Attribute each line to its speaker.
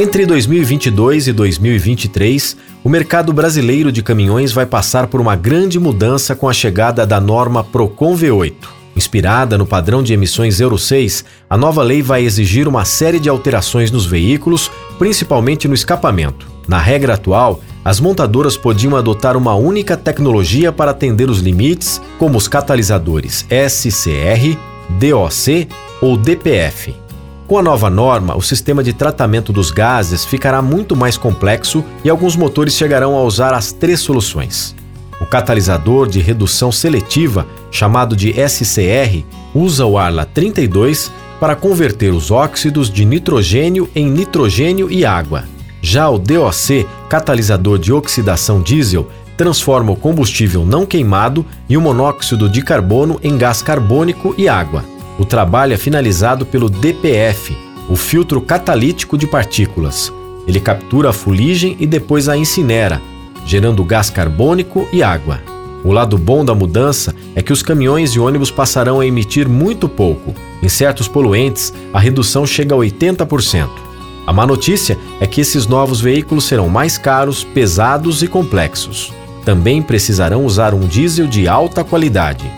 Speaker 1: Entre 2022 e 2023, o mercado brasileiro de caminhões vai passar por uma grande mudança com a chegada da norma Procon V8. Inspirada no padrão de emissões Euro 6, a nova lei vai exigir uma série de alterações nos veículos, principalmente no escapamento. Na regra atual, as montadoras podiam adotar uma única tecnologia para atender os limites, como os catalisadores SCR, DOC ou DPF. Com a nova norma, o sistema de tratamento dos gases ficará muito mais complexo e alguns motores chegarão a usar as três soluções. O catalisador de redução seletiva, chamado de SCR, usa o Arla 32 para converter os óxidos de nitrogênio em nitrogênio e água. Já o DOC, catalisador de oxidação diesel, transforma o combustível não queimado e o monóxido de carbono em gás carbônico e água. O trabalho é finalizado pelo DPF, o filtro catalítico de partículas. Ele captura a fuligem e depois a incinera, gerando gás carbônico e água. O lado bom da mudança é que os caminhões e ônibus passarão a emitir muito pouco. Em certos poluentes, a redução chega a 80%. A má notícia é que esses novos veículos serão mais caros, pesados e complexos. Também precisarão usar um diesel de alta qualidade.